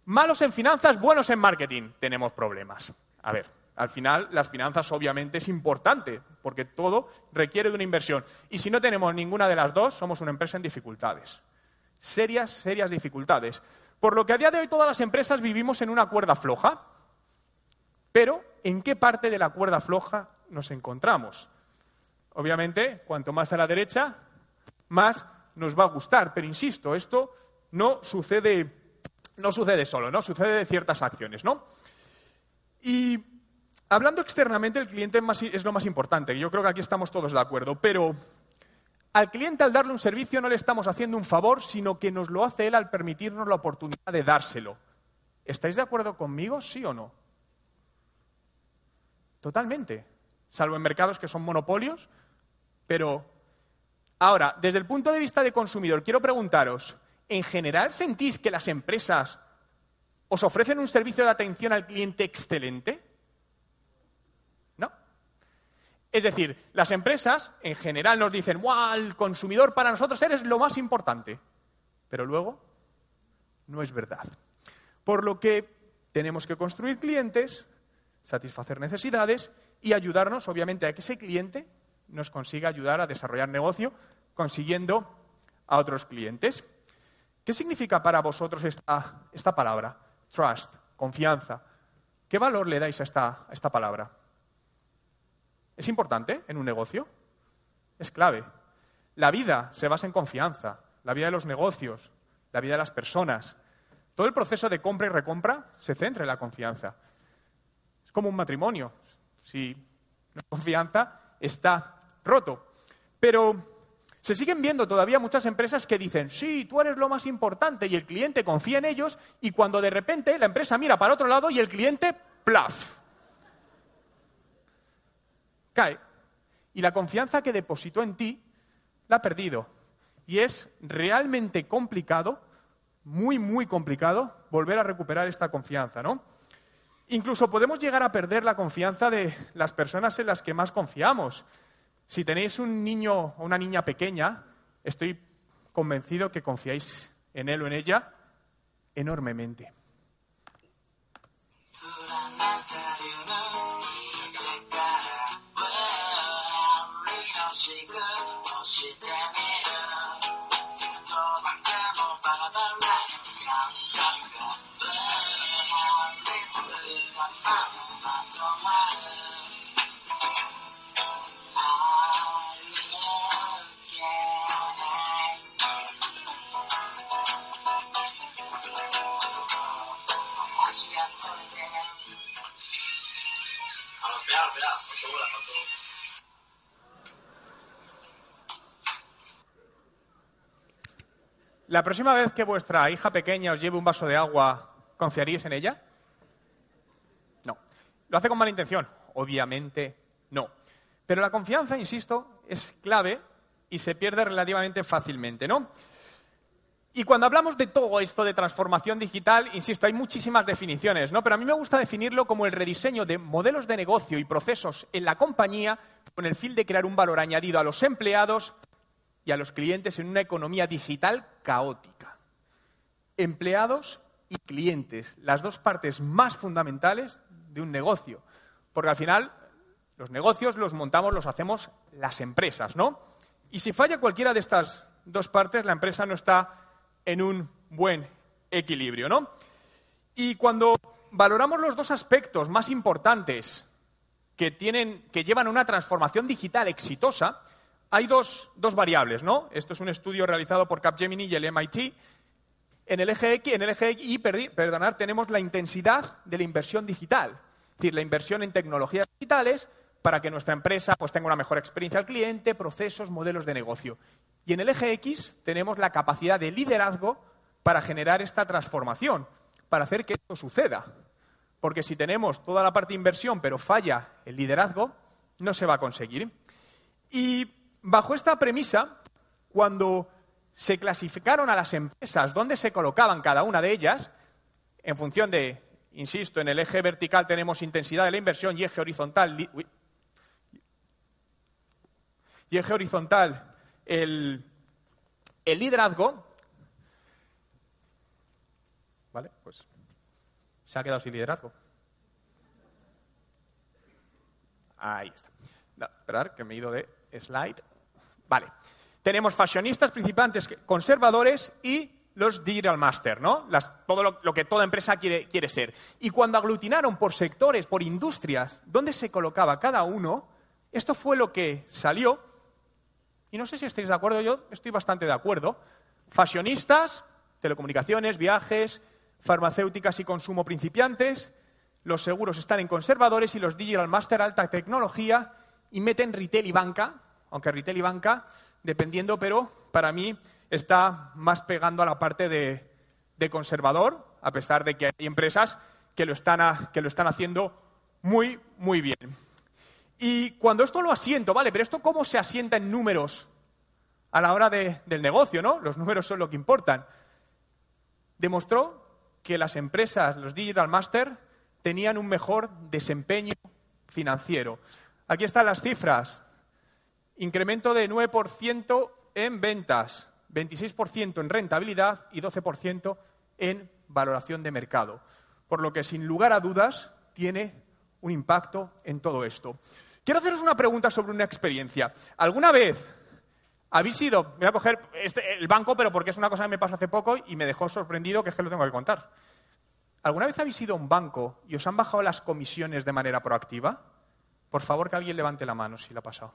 Malos en finanzas, buenos en marketing. Tenemos problemas. A ver, al final las finanzas obviamente es importante, porque todo requiere de una inversión. Y si no tenemos ninguna de las dos, somos una empresa en dificultades. Serias, serias dificultades. Por lo que a día de hoy todas las empresas vivimos en una cuerda floja. Pero, ¿en qué parte de la cuerda floja nos encontramos? Obviamente, cuanto más a la derecha, más nos va a gustar. Pero insisto, esto no sucede, no sucede solo, ¿no? Sucede de ciertas acciones, ¿no? Y hablando externamente, el cliente es lo más importante. Yo creo que aquí estamos todos de acuerdo. Pero al cliente, al darle un servicio, no le estamos haciendo un favor, sino que nos lo hace él al permitirnos la oportunidad de dárselo. ¿Estáis de acuerdo conmigo, sí o no? Totalmente. Salvo en mercados que son monopolios. Pero ahora, desde el punto de vista de consumidor, quiero preguntaros, ¿en general sentís que las empresas os ofrecen un servicio de atención al cliente excelente? Es decir, las empresas en general nos dicen, ¡Wow! El consumidor para nosotros eres lo más importante. Pero luego no es verdad. Por lo que tenemos que construir clientes, satisfacer necesidades y ayudarnos, obviamente, a que ese cliente nos consiga ayudar a desarrollar negocio consiguiendo a otros clientes. ¿Qué significa para vosotros esta, palabra? Trust, confianza. ¿Qué valor le dais a esta palabra? ¿Es importante en un negocio? Es clave. La vida se basa en confianza, la vida de los negocios, la vida de las personas. Todo el proceso de compra y recompra se centra en la confianza. Es como un matrimonio. Si no hay confianza, está roto. Pero se siguen viendo todavía muchas empresas que dicen, sí, tú eres lo más importante y el cliente confía en ellos y cuando de repente la empresa mira para otro lado y el cliente, plaf, cae. Y la confianza que depositó en ti la ha perdido. Y es realmente complicado, muy, muy complicado, volver a recuperar esta confianza, ¿no? Incluso podemos llegar a perder la confianza de las personas en las que más confiamos. Si tenéis un niño o una niña pequeña, estoy convencido que confiáis en él o en ella enormemente. La próxima vez que vuestra hija pequeña os lleve un vaso de agua, ¿confiaríais en ella? No. ¿Lo hace con mala intención? Obviamente no. Pero la confianza, insisto, es clave y se pierde relativamente fácilmente, ¿no? Y cuando hablamos de todo esto de transformación digital, insisto, hay muchísimas definiciones, ¿no? Pero a mí me gusta definirlo como el rediseño de modelos de negocio y procesos en la compañía con el fin de crear un valor añadido a los empleados y a los clientes en una economía digital caótica. Empleados y clientes, las dos partes más fundamentales de un negocio. Porque al final los negocios los montamos, los hacemos las empresas, ¿no? Y si falla cualquiera de estas dos partes, la empresa no está en un buen equilibrio, ¿no? Y cuando valoramos los dos aspectos más importantes que, tienen, que llevan a una transformación digital exitosa, hay dos, variables, ¿no? Esto es un estudio realizado por Capgemini y el MIT. En el eje X, en el eje Y, perdonar, tenemos la intensidad de la inversión digital, es decir, la inversión en tecnologías digitales para que nuestra empresa pues, tenga una mejor experiencia al cliente, procesos, modelos de negocio. Y en el eje X tenemos la capacidad de liderazgo para generar esta transformación, para hacer que esto suceda. Porque si tenemos toda la parte de inversión pero falla el liderazgo, no se va a conseguir. Y Bajo esta premisa, cuando se clasificaron a las empresas dónde se colocaban cada una de ellas, en función de, insisto, en el eje vertical tenemos intensidad de la inversión y eje horizontal y eje horizontal el, liderazgo, ¿vale? Pues se ha quedado sin liderazgo. Ahí está. No, que me he ido de slide. Vale. Tenemos fashionistas principantes conservadores y los digital master, ¿no? todo lo, que toda empresa quiere, quiere ser. Y cuando aglutinaron por sectores, por industrias, dónde se colocaba cada uno, esto fue lo que salió. Y no sé si estáis de acuerdo, yo estoy bastante de acuerdo. Fashionistas, telecomunicaciones, viajes, farmacéuticas y consumo principiantes, los seguros están en conservadores y los digital master alta tecnología y meten retail y banca, aunque retail y banca, dependiendo, pero para mí está más pegando a la parte de, conservador, a pesar de que hay empresas que lo, están haciendo muy, muy bien. Y cuando esto lo asiento, vale, pero esto cómo se asienta en números a la hora del negocio, ¿no? Los números son lo que importan. Demostró que las empresas, los Digital Master, tenían un mejor desempeño financiero. Aquí están las cifras. Incremento de 9% en ventas, 26% en rentabilidad y 12% en valoración de mercado. Por lo que, sin lugar a dudas, tiene un impacto en todo esto. Quiero haceros una pregunta sobre una experiencia. ¿Alguna vez habéis ido, voy a coger este, el banco, pero porque es una cosa que me pasó hace poco y me dejó sorprendido, que es que lo tengo que contar. ¿Alguna vez habéis ido a un banco y os han bajado las comisiones de manera proactiva? Por favor, que alguien levante la mano si la ha pasado.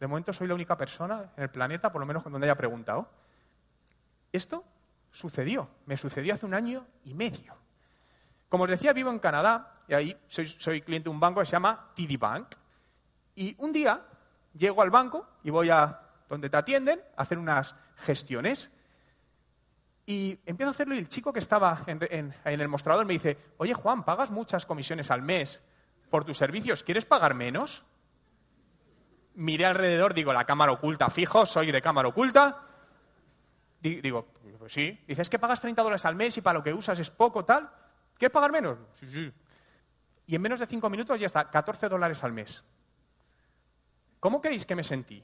De momento soy la única persona en el planeta, por lo menos donde haya preguntado. Esto sucedió, me sucedió hace un año y medio. Como os decía, vivo en Canadá y ahí soy, cliente de un banco que se llama TD Bank. Y un día llego al banco y voy a donde te atienden a hacer unas gestiones. Y empiezo a hacerlo y el chico que estaba en, en, el mostrador me dice, oye Juan, pagas muchas comisiones al mes por tus servicios, ¿quieres pagar menos? Miré alrededor, digo, la cámara oculta, fijo, soy de cámara oculta. Digo, pues sí. Dice, es que pagas 30 dólares al mes y para lo que usas es poco, tal. ¿Quieres pagar menos? Sí, sí. Y en menos de 5 minutos ya está, 14 dólares al mes. ¿Cómo creéis que me sentí?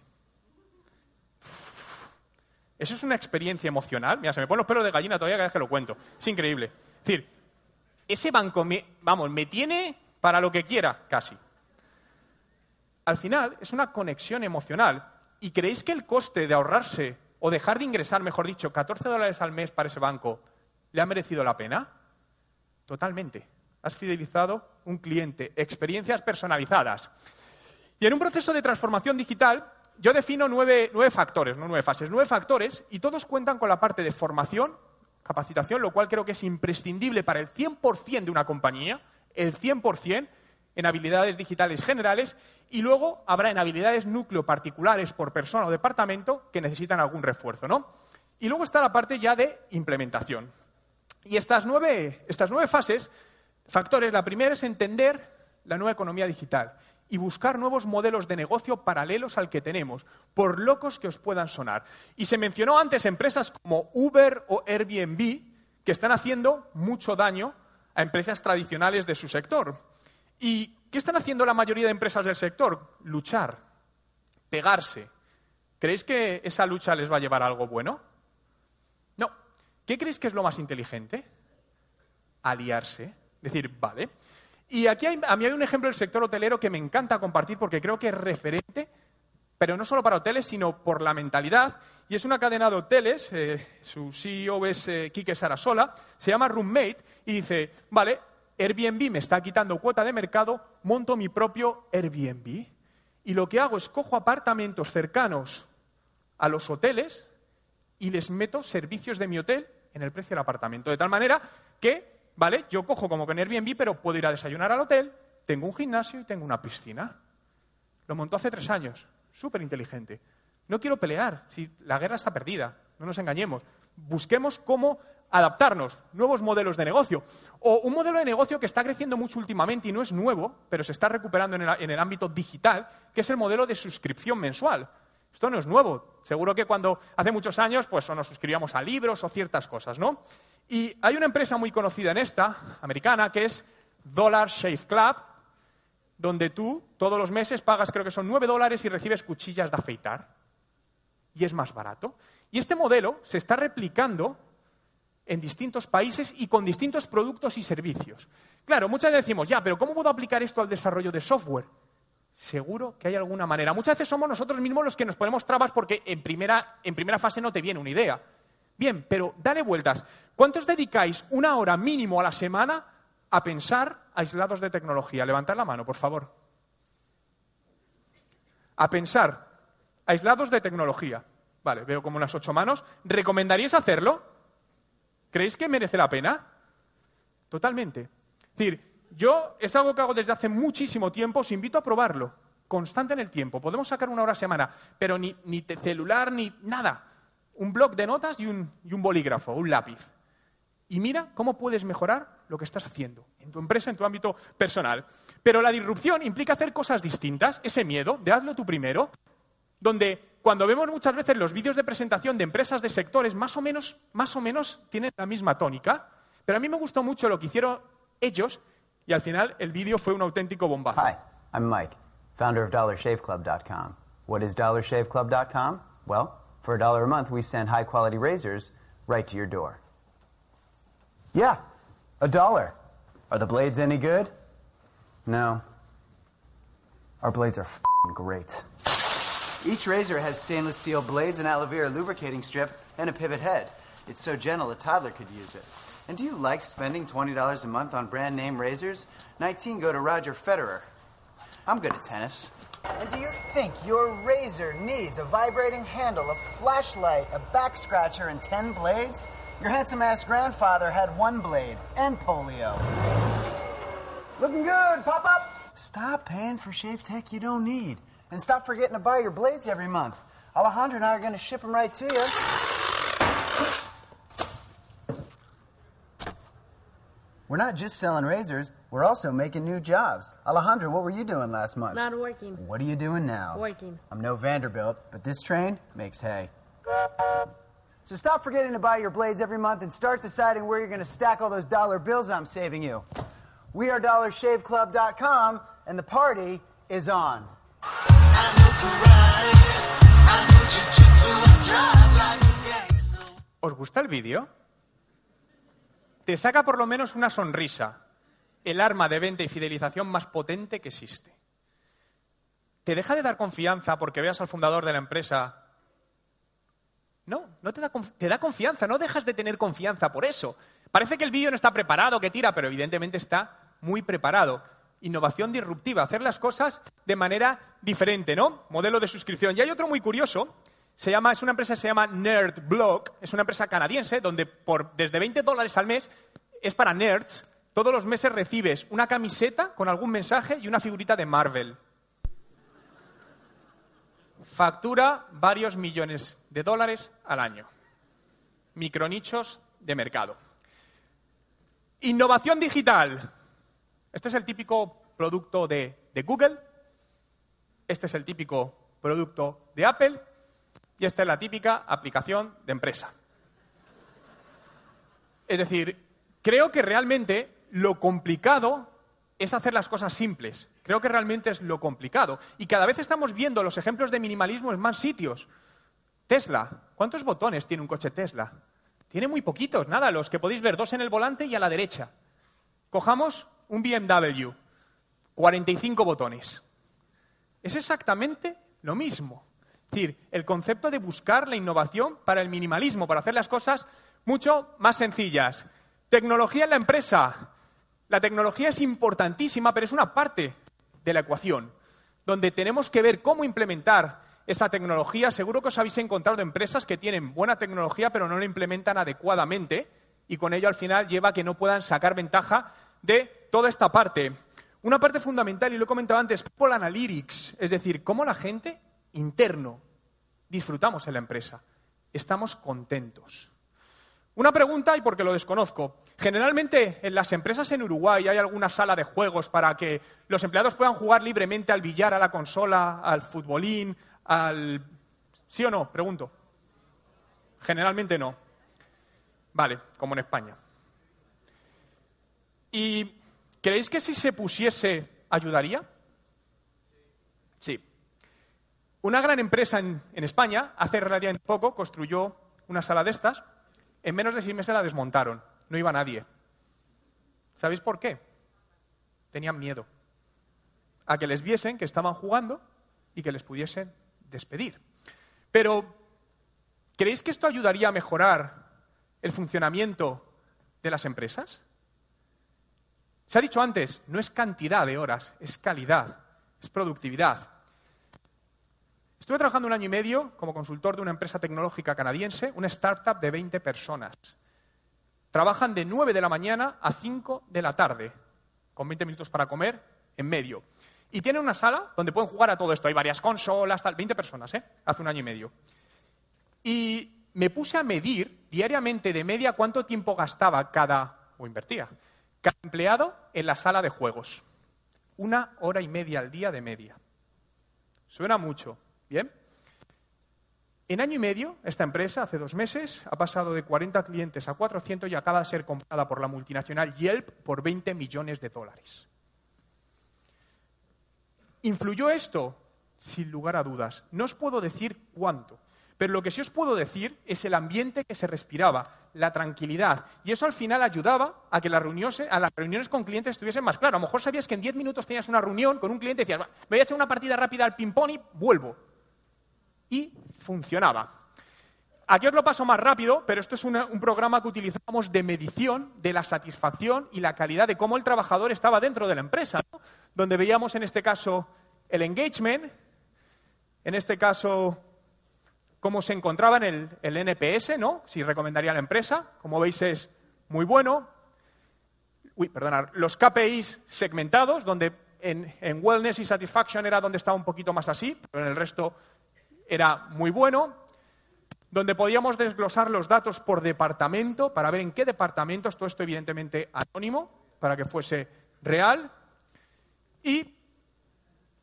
Eso es una experiencia emocional. Mira, se me ponen los pelos de gallina todavía cada vez que lo cuento. Es increíble. Es decir, ese banco, me, vamos, me tiene para lo que quiera, casi al final es una conexión emocional. ¿Y creéis que el coste de ahorrarse o dejar de ingresar, mejor dicho, 14 dólares al mes para ese banco, le ha merecido la pena? Totalmente. Has fidelizado un cliente, experiencias personalizadas. Y en un proceso de transformación digital, yo defino nueve, nueve, factores, no nueve fases, nueve factores, y todos cuentan con la parte de formación, capacitación, lo cual creo que es imprescindible para el 100% de una compañía, el 100%, en habilidades digitales generales y luego habrá en habilidades núcleo particulares por persona o departamento que necesitan algún refuerzo, ¿no? Y luego está la parte ya de implementación. Y estas nueve, estas nueve fases, factores, la primera es entender la nueva economía digital y buscar nuevos modelos de negocio paralelos al que tenemos, por locos que os puedan sonar. Y se mencionó antes empresas como Uber o Airbnb que están haciendo mucho daño a empresas tradicionales de su sector. ¿Y qué están haciendo la mayoría de empresas del sector? Luchar, pegarse. ¿Creéis que esa lucha les va a llevar a algo bueno? No. ¿Qué creéis que es lo más inteligente? Aliarse. Decir, vale. Y aquí a mí hay un ejemplo del sector hotelero que me encanta compartir porque creo que es referente, pero no solo para hoteles, sino por la mentalidad. Y es una cadena de hoteles, eh, su CEO es eh, Quique Sarasola, se llama Roommate, y dice, vale, Airbnb me está quitando cuota de mercado, monto mi propio Airbnb y lo que hago es cojo apartamentos cercanos a los hoteles y les meto servicios de mi hotel en el precio del apartamento. De tal manera que, ¿vale? Yo cojo como en Airbnb, pero puedo ir a desayunar al hotel, tengo un gimnasio y tengo una piscina. Lo montó hace tres años. Súper inteligente. No quiero pelear, si la guerra está perdida, no nos engañemos. Busquemos cómo adaptarnos, nuevos modelos de negocio. O un modelo de negocio que está creciendo mucho últimamente y no es nuevo, pero se está recuperando en el, ámbito digital, que es el modelo de suscripción mensual. Esto no es nuevo. Seguro que cuando hace muchos años, pues o nos suscribíamos a libros o ciertas cosas, ¿no? Y hay una empresa muy conocida en esta, americana, que es Dollar Shave Club, donde tú todos los meses pagas, creo que son 9 dólares y recibes cuchillas de afeitar. Y es más barato. Y este modelo se está replicando en distintos países y con distintos productos y servicios. Claro, muchas veces decimos, ya, pero ¿cómo puedo aplicar esto al desarrollo de software? Seguro que hay alguna manera. Muchas veces somos nosotros mismos los que nos ponemos trabas porque en primera, en primera fase no te viene una idea. Bien, pero dale vueltas. ¿Cuántos dedicáis una hora mínimo a la semana a pensar aislados de tecnología? Levantad la mano, por favor. A pensar aislados de tecnología. Vale, veo como unas ocho manos. ¿Recomendaríais hacerlo? ¿Creéis que merece la pena? Totalmente. Es decir, yo es algo que hago desde hace muchísimo tiempo, os invito a probarlo, constante en el tiempo. Podemos sacar una hora a semana, pero ni, ni celular ni nada. Un bloc de notas y un, y un bolígrafo, un lápiz. Y mira cómo puedes mejorar lo que estás haciendo en tu empresa, en tu ámbito personal. Pero la disrupción implica hacer cosas distintas, ese miedo de hazlo tú primero, donde cuando vemos muchas veces los vídeos de presentación de empresas de sectores, más o menos, más o menos tienen la misma tónica, pero a mí me gustó mucho lo que hicieron ellos y al final el vídeo fue un auténtico bombazo. Hi, I'm Mike, founder of DollarShaveClub.com. What is DollarShaveClub.com? Well, for a dollar a month, we send high quality razors right to your door. Yeah, a dollar. Are the blades any good? No. Our blades are great. Each razor has stainless steel blades, an aloe vera lubricating strip, and a pivot head. It's so gentle a toddler could use it. And do you like spending $20 a month on brand name razors? 19 go to Roger Federer. I'm good at tennis. And do you think your razor needs a vibrating handle, a flashlight, a back scratcher, and 10 blades? Your handsome ass grandfather had one blade and polio. Looking good, pop up. Stop paying for shave tech you don't need. And stop forgetting to buy your blades every month. Alejandro and I are going to ship them right to you. We're not just selling razors, we're also making new jobs. Alejandro, what were you doing last month? Not working. What are you doing now? Working. I'm no Vanderbilt, but this train makes hay. So stop forgetting to buy your blades every month and start deciding where you're going to stack all those dollar bills I'm saving you. We are DollarShaveClub.com, and the party is on. ¿Os gusta el vídeo? Te saca por lo menos una sonrisa, el arma de venta y fidelización más potente que existe. ¿Te deja de dar confianza porque veas al fundador de la empresa? No, no te da, te da confianza, no dejas de tener confianza por eso. Parece que el vídeo no está preparado, que tira, pero evidentemente está muy preparado. Innovación disruptiva, hacer las cosas de manera diferente, ¿no? Modelo de suscripción. Y hay otro muy curioso, se llama, es una empresa que se llama NerdBlock, es una empresa canadiense donde por desde 20 dólares al mes es para nerds. Todos los meses recibes una camiseta con algún mensaje y una figurita de Marvel. Factura varios millones de dólares al año. Micronichos de mercado. Innovación digital. Este es el típico producto de, Google. Este es el típico producto de Apple. Y esta es la típica aplicación de empresa. Es decir, creo que realmente lo complicado es hacer las cosas simples. Creo que realmente es lo complicado. Y cada vez estamos viendo los ejemplos de minimalismo en más sitios. Tesla. ¿Cuántos botones tiene un coche Tesla? Tiene muy poquitos, nada, los que podéis ver, dos en el volante y a la derecha. Cojamos un BMW. 45 botones. Es exactamente lo mismo. Es decir, el concepto de buscar la innovación para el minimalismo, para hacer las cosas mucho más sencillas. Tecnología en la empresa. La tecnología es importantísima, pero es una parte de la ecuación, donde tenemos que ver cómo implementar esa tecnología. Seguro que os habéis encontrado empresas que tienen buena tecnología, pero no la implementan adecuadamente, y con ello al final lleva a que no puedan sacar ventaja de toda esta parte. Una parte fundamental, y lo he comentado antes, People Analytics, es decir, cómo la gente interno disfrutamos en la empresa. Estamos contentos. Una pregunta, y porque lo desconozco. Generalmente en las empresas en Uruguay hay alguna sala de juegos para que los empleados puedan jugar libremente al billar, a la consola, al futbolín, al... ¿Sí o no? Pregunto. Generalmente no. Vale, como en España. ¿Y creéis que si se pusiese ayudaría? Sí. Una gran empresa en, España, hace relativamente poco, construyó una sala de estas. En menos de seis meses la desmontaron. No iba nadie. ¿Sabéis por qué? Tenían miedo. A que les viesen que estaban jugando y que les pudiesen despedir. Pero, ¿creéis que esto ayudaría a mejorar el funcionamiento de las empresas? Se ha dicho antes, no es cantidad de horas, es calidad, es productividad. Estuve trabajando un año y medio como consultor de una empresa tecnológica canadiense, una startup de 20 personas. Trabajan de 9 de la mañana a 5 de la tarde, con 20 minutos para comer en medio. Y tienen una sala donde pueden jugar a todo esto. Hay varias consolas, tal, 20 personas, ¿eh? Hace un año y medio. Y me puse a medir diariamente de media cuánto tiempo gastaba cada, o invertía, cada empleado en la sala de juegos. Una hora y media al día de media. Suena mucho, ¿bien? En año y medio, esta empresa, hace dos meses, ha pasado de 40 clientes a 400 y acaba de ser comprada por la multinacional Yelp por 20 millones de dólares. ¿Influyó esto? Sin lugar a dudas. No os puedo decir cuánto, pero lo que sí os puedo decir es el ambiente que se respiraba, la tranquilidad. Y eso al final ayudaba a que las reuniones, a las reuniones con clientes estuviesen más claras. A lo mejor sabías que en 10 minutos tenías una reunión con un cliente y decías, "Va, me voy a echar una partida rápida al ping-pong y vuelvo. Y funcionaba. Aquí os lo paso más rápido, pero esto es un programa que utilizamos de medición de la satisfacción y la calidad de cómo el trabajador estaba dentro de la empresa, donde veíamos en este caso el engagement, en este caso cómo se encontraba en el, el NPS, ¿no? Si recomendaría la empresa, como veis es muy bueno. Uy, perdonad, los KPIs segmentados, donde en, en wellness y satisfaction era donde estaba un poquito más así, pero en el resto era muy bueno donde podíamos desglosar los datos por departamento para ver en qué departamentos, todo esto evidentemente anónimo, para que fuese real, y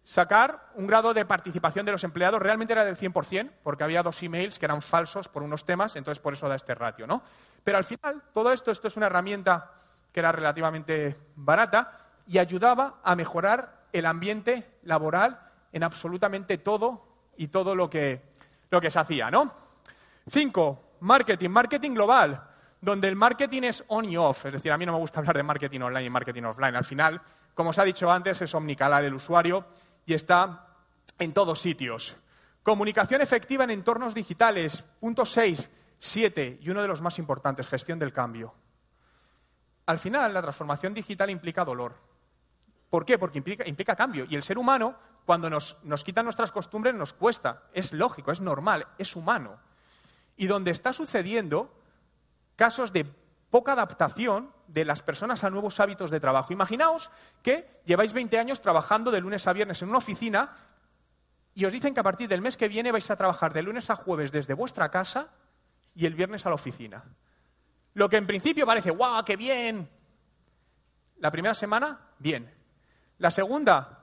sacar un grado de participación de los empleados, realmente era del 100%, porque había dos emails que eran falsos por unos temas, entonces por eso da este ratio, ¿no? Pero al final, todo esto, esto es una herramienta que era relativamente barata y ayudaba a mejorar el ambiente laboral en absolutamente todo y todo lo que, lo que se hacía, ¿no? Cinco, marketing, marketing global, donde el marketing es on y off. Es decir, a mí no me gusta hablar de marketing online y marketing offline. Al final, como os ha dicho antes, es omnicanal el usuario y está en todos sitios. Comunicación efectiva en entornos digitales. Punto seis, siete, y uno de los más importantes, gestión del cambio. Al final, la transformación digital implica dolor. ¿Por qué? Porque implica, implica cambio. Y el ser humano, cuando nos, nos quitan nuestras costumbres, nos cuesta. Es lógico, es normal, es humano. Y donde está sucediendo casos de poca adaptación de las personas a nuevos hábitos de trabajo. Imaginaos que lleváis 20 años trabajando de lunes a viernes en una oficina y os dicen que a partir del mes que viene vais a trabajar de lunes a jueves desde vuestra casa y el viernes a la oficina. Lo que en principio parece, ¡guau, qué bien! La primera semana, bien. La segunda,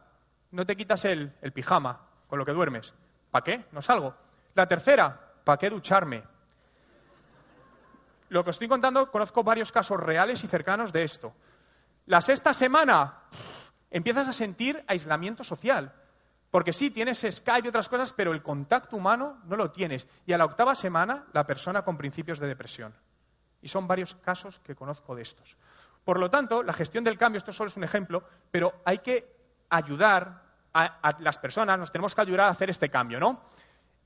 no te quitas el, el pijama con lo que duermes. ¿Para qué? No salgo. La tercera, ¿para qué ducharme? Lo que os estoy contando, conozco varios casos reales y cercanos de esto. La sexta semana, empiezas a sentir aislamiento social. Porque sí, tienes Skype y otras cosas, pero el contacto humano no lo tienes. Y a la octava semana, la persona con principios de depresión. Y son varios casos que conozco de estos. Por lo tanto, la gestión del cambio, esto solo es un ejemplo, pero hay que ayudar a, a las personas, nos tenemos que ayudar a hacer este cambio, ¿no?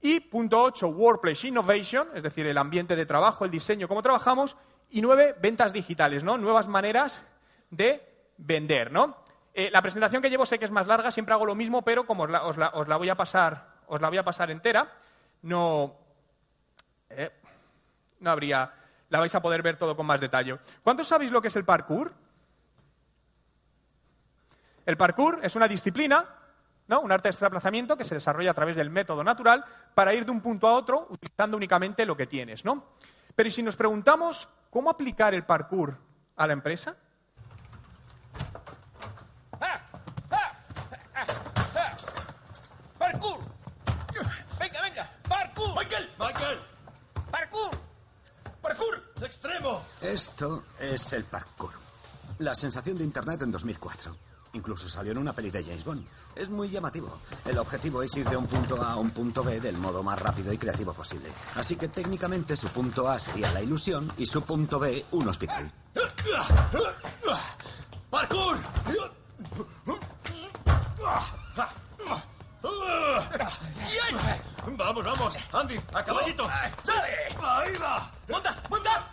Y punto 8, Workplace Innovation, es decir, el ambiente de trabajo, el diseño, cómo trabajamos. Y nueve, ventas digitales, ¿no? Nuevas maneras de vender, ¿no? Eh, la presentación que llevo sé que es más larga, siempre hago lo mismo, pero como os la, os la, os la voy, a pasar, os la voy a pasar entera, no, eh, no habría, la vais a poder ver todo con más detalle. ¿Cuántos sabéis lo que es el parkour? El parkour es una disciplina ¿no? un arte de desplazamiento que se desarrolla a través del método natural para ir de un punto a otro utilizando únicamente lo que tienes. ¿no? Pero ¿y si nos preguntamos cómo aplicar el parkour a la empresa? ¡Parkour! ¡Venga, venga! ¡Parkour! ¡Michael! ¡Michael! ¡Parkour! ¡Parkour! ¡Extremo! Esto es el parkour. La sensación de Internet en 2004. Incluso salió en una peli de James Bond. Es muy llamativo. El objetivo es ir de un punto A a un punto B del modo más rápido y creativo posible. Así que técnicamente su punto A sería la ilusión y su punto B un hospital. ¡Parkour! Vamos, vamos. Andy, a caballito. ¡Dale! Ahí va. ¡Monta! ¡Monta!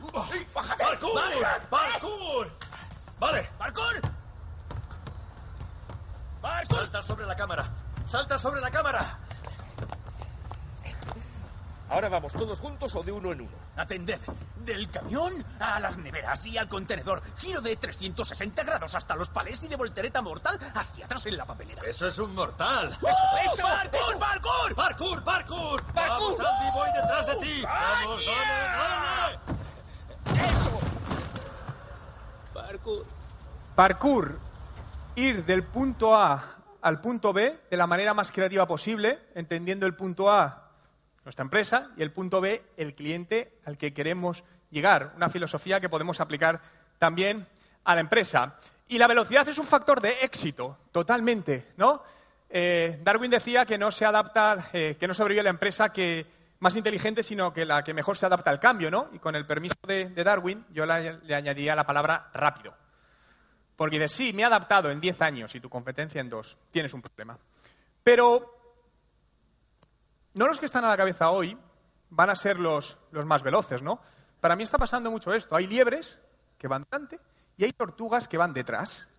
¡Bájate! ¡Parkour! ¡Parkour! Vale. ¡Parkour! Salta sobre la cámara. Salta sobre la cámara. Ahora vamos todos juntos o de uno en uno. Atended. Del camión a las neveras y al contenedor. Giro de 360 grados hasta los palés y de voltereta mortal hacia atrás en la papelera. Eso es un mortal. ¡Eso! ¡Eso! ¡Eso, parkour! ¡Parkour, parkour! ¡Parkour! ¡Vamos, Andy! ¡Voy detrás de ti! ¡Vamos, ¡Ah, dale, dale! ¡Eso! Parkour. Parkour, ir del punto A al punto B de la manera más creativa posible, entendiendo el punto A, nuestra empresa, y el punto B, el cliente al que queremos llegar. Una filosofía que podemos aplicar también a la empresa. Y la velocidad es un factor de éxito, totalmente, ¿no? Eh, Darwin decía que no se adapta, eh, que no sobrevive la empresa que más inteligente, sino que la que mejor se adapta al cambio, ¿no? Y con el permiso de, Darwin, yo le añadiría la palabra rápido. Porque dices, sí, me he adaptado en 10 años y tu competencia en 2. Tienes un problema. Pero no los que están a la cabeza hoy van a ser los, los más veloces, ¿no? Para mí está pasando mucho esto. Hay liebres que van delante y hay tortugas que van detrás.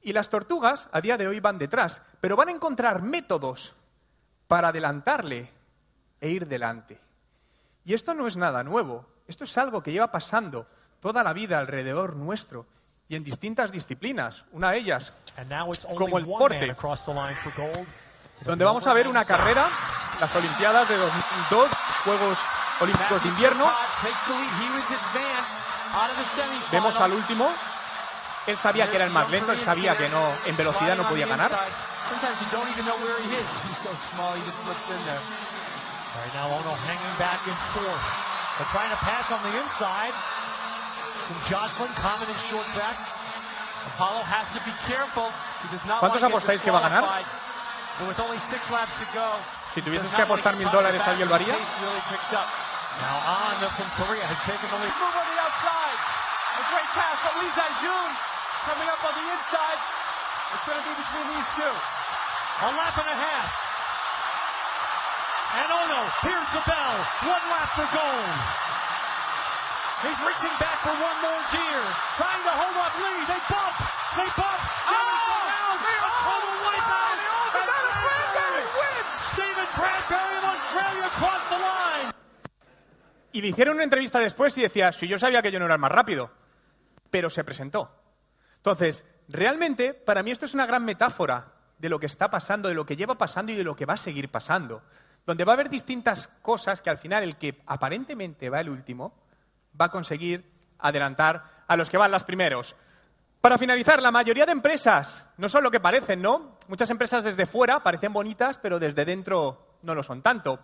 Y las tortugas a día de hoy van detrás, pero van a encontrar métodos para adelantarle e ir delante. Y esto no es nada nuevo, esto es algo que lleva pasando toda la vida alrededor nuestro y en distintas disciplinas. Una de ellas, como el deporte, donde vamos a ver una carrera, las Olimpiadas de 2002, Juegos Olímpicos de Invierno. Vemos al último. Él sabía que era el más lento, él sabía que no, en velocidad no podía ganar. Sometimes you don't even know where he is. He's so small, he just slips in there. Right now, Ono hanging back and forth. They're trying to pass on the inside. Some jostling, common and short track. Apollo has to be careful. He does not ¿Cuántos want to get apostáis que va a ganar? disqualified. But with only six laps to go, Si he tuvieses does que not want apostar to mil get dólares, back. ¿alguien lo haría? Pace really picks up. Now on from Korea has taken the lead. Move on the outside. A great pass, but Lee Zajun coming up on the inside. It's going to be between these two. A lap and a half. And oh no, here's the bell. One lap for gold. He's reaching back for one more gear. Trying to hold up Lee. They bump. They bump. Steven's around. A total wipeout. And Bradbury wins. Stephen Bradbury of Australia across the line. Y le hicieron una entrevista después y decía, si yo sabía que yo no era el más rápido, pero se presentó. Entonces, realmente, para mí esto es una gran metáfora de lo que está pasando, de lo que lleva pasando y de lo que va a seguir pasando. Donde va a haber distintas cosas que al final el que aparentemente va el último va a conseguir adelantar a los que van las primeros. Para finalizar, la mayoría de empresas no son lo que parecen, ¿no? Muchas empresas desde fuera parecen bonitas, pero desde dentro no lo son tanto.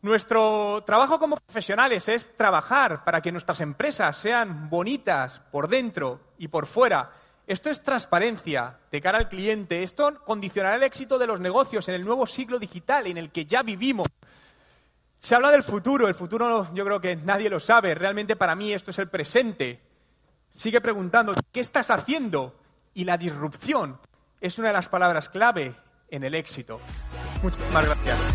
Nuestro trabajo como profesionales es trabajar para que nuestras empresas sean bonitas por dentro y por fuera. Esto es transparencia de cara al cliente. Esto condicionará el éxito de los negocios en el nuevo siglo digital en el que ya vivimos. Se habla del futuro. El futuro yo creo que nadie lo sabe. Realmente para mí esto es el presente. Sigue preguntando, ¿qué estás haciendo? Y la disrupción es una de las palabras clave en el éxito. Muchísimas gracias.